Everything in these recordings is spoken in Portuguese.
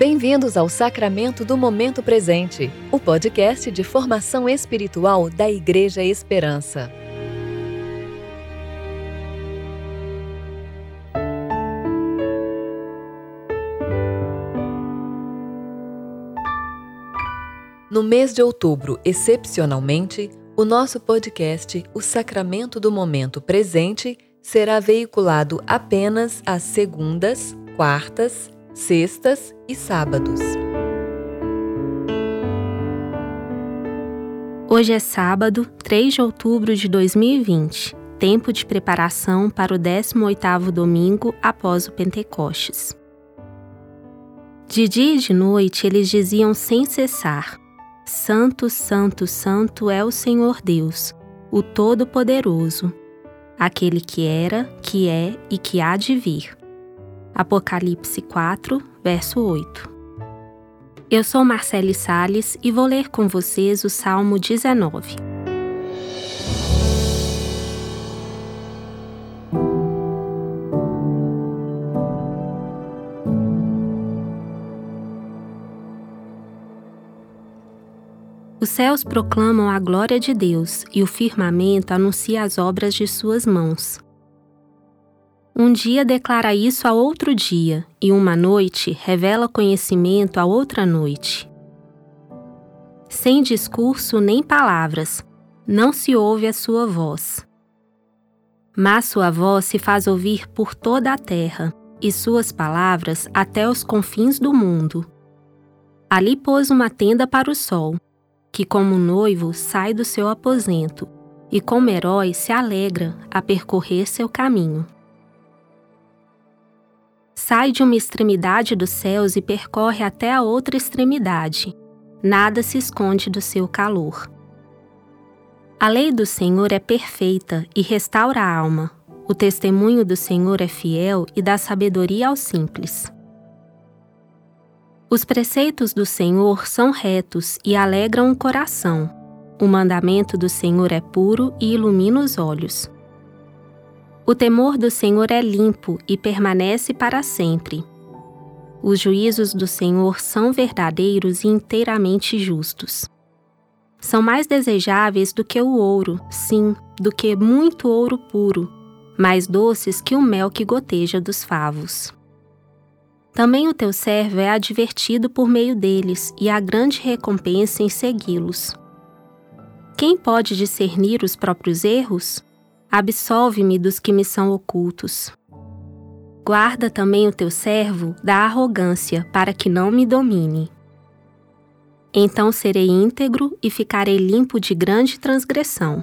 Bem-vindos ao Sacramento do Momento Presente, o podcast de formação espiritual da Igreja Esperança. No mês de outubro, excepcionalmente, o nosso podcast, O Sacramento do Momento Presente, será veiculado apenas às segundas, quartas, sextas e sábados. Hoje é sábado, 3 de outubro de 2020, tempo de preparação para o 18º domingo após o Pentecostes. De dia e de noite eles diziam sem cessar: Santo, Santo, Santo é o Senhor Deus, o Todo-Poderoso, aquele que era, que é e que há de vir. Apocalipse 4, verso 8. Eu sou Marcele Sales e vou ler com vocês o Salmo 19. Os céus proclamam a glória de Deus e o firmamento anuncia as obras de suas mãos. Um dia declara isso a outro dia, e uma noite revela conhecimento a outra noite. Sem discurso nem palavras, não se ouve a sua voz. Mas sua voz se faz ouvir por toda a terra, e suas palavras até os confins do mundo. Ali pôs uma tenda para o sol, que como noivo sai do seu aposento, e como herói se alegra a percorrer seu caminho sai de uma extremidade dos céus e percorre até a outra extremidade. Nada se esconde do seu calor. A lei do Senhor é perfeita e restaura a alma. O testemunho do Senhor é fiel e dá sabedoria aos simples. Os preceitos do Senhor são retos e alegram o coração. O mandamento do Senhor é puro e ilumina os olhos. O temor do Senhor é limpo e permanece para sempre. Os juízos do Senhor são verdadeiros e inteiramente justos. São mais desejáveis do que o ouro, sim, do que muito ouro puro, mais doces que o mel que goteja dos favos. Também o teu servo é advertido por meio deles, e há grande recompensa em segui-los. Quem pode discernir os próprios erros? Absolve-me dos que me são ocultos. Guarda também o teu servo da arrogância, para que não me domine. Então serei íntegro e ficarei limpo de grande transgressão.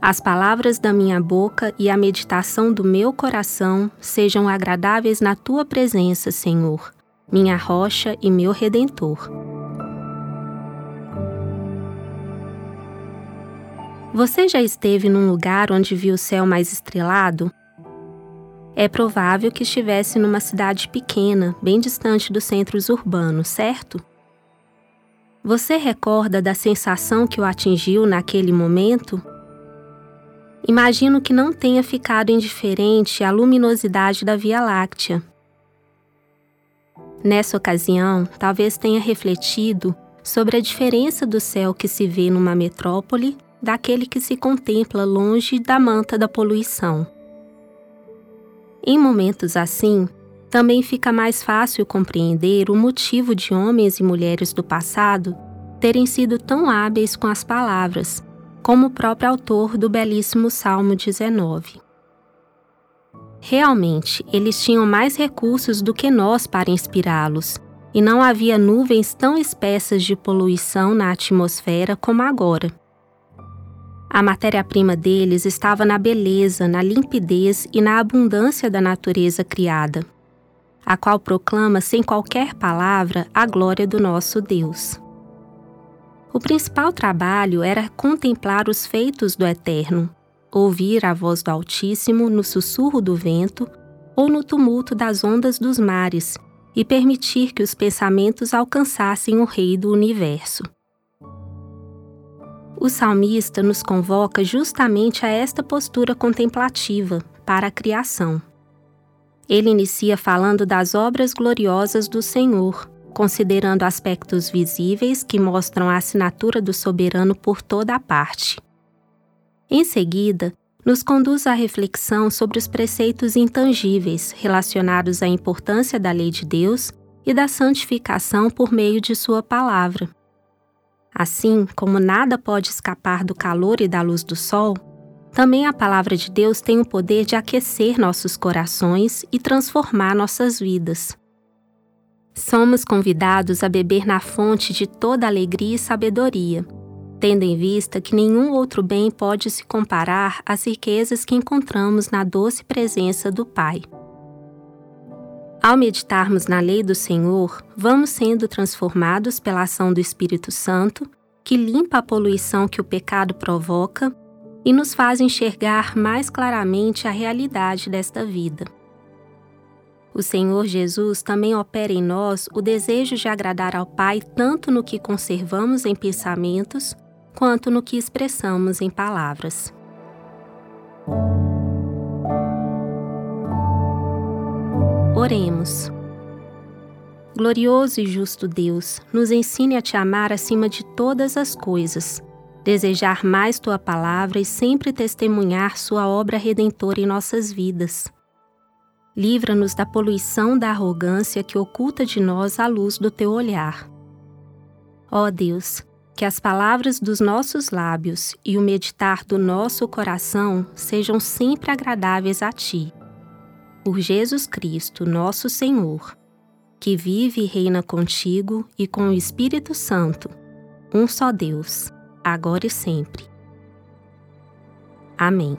As palavras da minha boca e a meditação do meu coração sejam agradáveis na tua presença, Senhor, minha rocha e meu redentor. Você já esteve num lugar onde viu o céu mais estrelado? É provável que estivesse numa cidade pequena, bem distante dos centros urbanos, certo? Você recorda da sensação que o atingiu naquele momento? Imagino que não tenha ficado indiferente à luminosidade da Via Láctea. Nessa ocasião, talvez tenha refletido sobre a diferença do céu que se vê numa metrópole daquele que se contempla longe da manta da poluição. Em momentos assim, também fica mais fácil compreender o motivo de homens e mulheres do passado terem sido tão hábeis com as palavras, como o próprio autor do belíssimo Salmo 19. Realmente, eles tinham mais recursos do que nós para inspirá-los, e não havia nuvens tão espessas de poluição na atmosfera como agora. A matéria-prima deles estava na beleza, na limpidez e na abundância da natureza criada, a qual proclama sem qualquer palavra a glória do nosso Deus. O principal trabalho era contemplar os feitos do Eterno, ouvir a voz do Altíssimo no sussurro do vento ou no tumulto das ondas dos mares e permitir que os pensamentos alcançassem o Rei do Universo o salmista nos convoca justamente a esta postura contemplativa para a criação. Ele inicia falando das obras gloriosas do Senhor, considerando aspectos visíveis que mostram a assinatura do soberano por toda a parte. Em seguida, nos conduz à reflexão sobre os preceitos intangíveis relacionados à importância da lei de Deus e da santificação por meio de Sua palavra. Assim como nada pode escapar do calor e da luz do sol, também a palavra de Deus tem o poder de aquecer nossos corações e transformar nossas vidas. Somos convidados a beber na fonte de toda alegria e sabedoria, tendo em vista que nenhum outro bem pode se comparar às riquezas que encontramos na doce presença do Pai. Ao meditarmos na lei do Senhor, vamos sendo transformados pela ação do Espírito Santo, que limpa a poluição que o pecado provoca e nos faz enxergar mais claramente a realidade desta vida. O Senhor Jesus também opera em nós o desejo de agradar ao Pai tanto no que conservamos em pensamentos quanto no que expressamos em palavras. Oremos. Glorioso e justo Deus, nos ensine a te amar acima de todas as coisas, desejar mais tua palavra e sempre testemunhar sua obra redentora em nossas vidas. Livra-nos da poluição da arrogância que oculta de nós a luz do teu olhar. Ó Deus, que as palavras dos nossos lábios e o meditar do nosso coração sejam sempre agradáveis a ti. Por Jesus Cristo, nosso Senhor, que vive e reina contigo e com o Espírito Santo, um só Deus, agora e sempre. Amém.